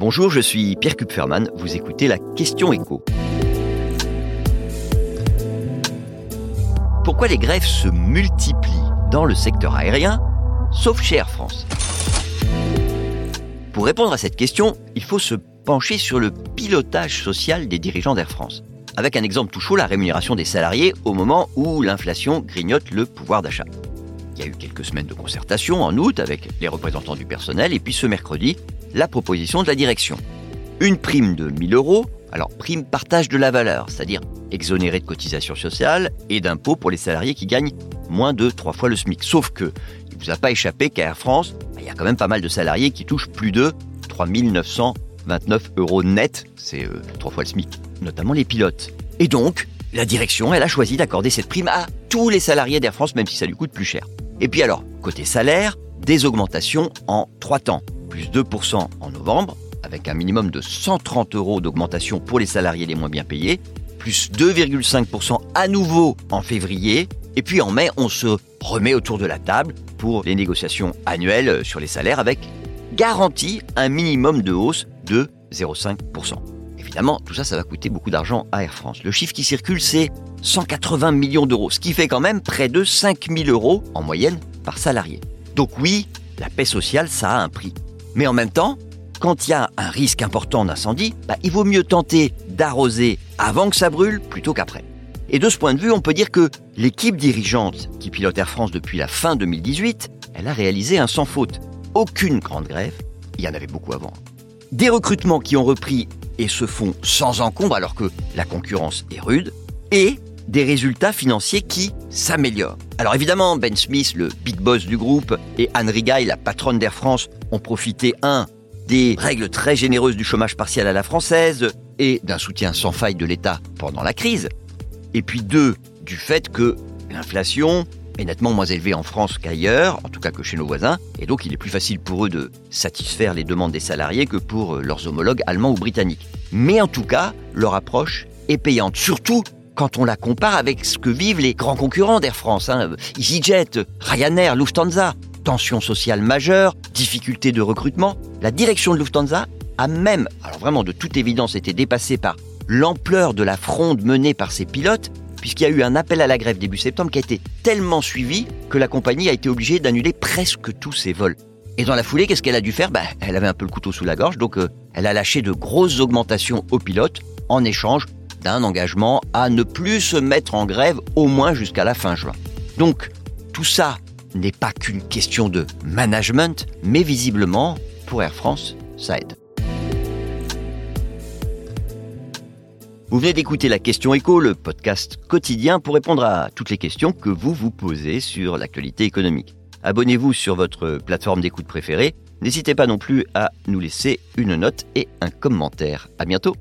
Bonjour, je suis Pierre Kupferman, vous écoutez la question écho. Pourquoi les grèves se multiplient dans le secteur aérien, sauf chez Air France? Pour répondre à cette question, il faut se pencher sur le pilotage social des dirigeants d'Air France. Avec un exemple tout chaud, la rémunération des salariés au moment où l'inflation grignote le pouvoir d'achat. Il y a eu quelques semaines de concertation en août avec les représentants du personnel et puis ce mercredi, la proposition de la direction. Une prime de 1000 euros, alors prime partage de la valeur, c'est-à-dire exonéré de cotisations sociales et d'impôts pour les salariés qui gagnent moins de 3 fois le SMIC. Sauf que, il ne vous a pas échappé qu'à Air France, bah, il y a quand même pas mal de salariés qui touchent plus de 3929 euros net, c'est euh, trois fois le SMIC, notamment les pilotes. Et donc, la direction, elle a choisi d'accorder cette prime à tous les salariés d'Air France, même si ça lui coûte plus cher. Et puis alors, côté salaire, des augmentations en trois temps plus 2% en novembre, avec un minimum de 130 euros d'augmentation pour les salariés les moins bien payés, plus 2,5% à nouveau en février, et puis en mai, on se remet autour de la table pour les négociations annuelles sur les salaires avec garantie un minimum de hausse de 0,5%. Évidemment, tout ça, ça va coûter beaucoup d'argent à Air France. Le chiffre qui circule, c'est 180 millions d'euros, ce qui fait quand même près de 5000 euros en moyenne par salarié. Donc oui, la paix sociale, ça a un prix. Mais en même temps, quand il y a un risque important d'incendie, bah, il vaut mieux tenter d'arroser avant que ça brûle plutôt qu'après. Et de ce point de vue, on peut dire que l'équipe dirigeante qui pilote Air France depuis la fin 2018, elle a réalisé un sans faute. Aucune grande grève, il y en avait beaucoup avant. Des recrutements qui ont repris et se font sans encombre alors que la concurrence est rude, et des résultats financiers qui s'améliorent. Alors évidemment, Ben Smith, le big boss du groupe, et Anne Rigail, la patronne d'Air France, ont profité, un, des règles très généreuses du chômage partiel à la française et d'un soutien sans faille de l'État pendant la crise, et puis deux, du fait que l'inflation est nettement moins élevée en France qu'ailleurs, en tout cas que chez nos voisins, et donc il est plus facile pour eux de satisfaire les demandes des salariés que pour leurs homologues allemands ou britanniques. Mais en tout cas, leur approche est payante, surtout quand on la compare avec ce que vivent les grands concurrents d'Air France, hein, EasyJet, Ryanair, Lufthansa. Tension sociale majeure, difficulté de recrutement. La direction de Lufthansa a même, alors vraiment de toute évidence, été dépassée par l'ampleur de la fronde menée par ses pilotes, puisqu'il y a eu un appel à la grève début septembre qui a été tellement suivi que la compagnie a été obligée d'annuler presque tous ses vols. Et dans la foulée, qu'est-ce qu'elle a dû faire? Bah, Elle avait un peu le couteau sous la gorge, donc euh, elle a lâché de grosses augmentations aux pilotes en échange d'un engagement à ne plus se mettre en grève au moins jusqu'à la fin juin. Donc, tout ça n'est pas qu'une question de management, mais visiblement, pour Air France, ça aide. Vous venez d'écouter la question écho, le podcast quotidien pour répondre à toutes les questions que vous vous posez sur l'actualité économique. Abonnez-vous sur votre plateforme d'écoute préférée. N'hésitez pas non plus à nous laisser une note et un commentaire. À bientôt!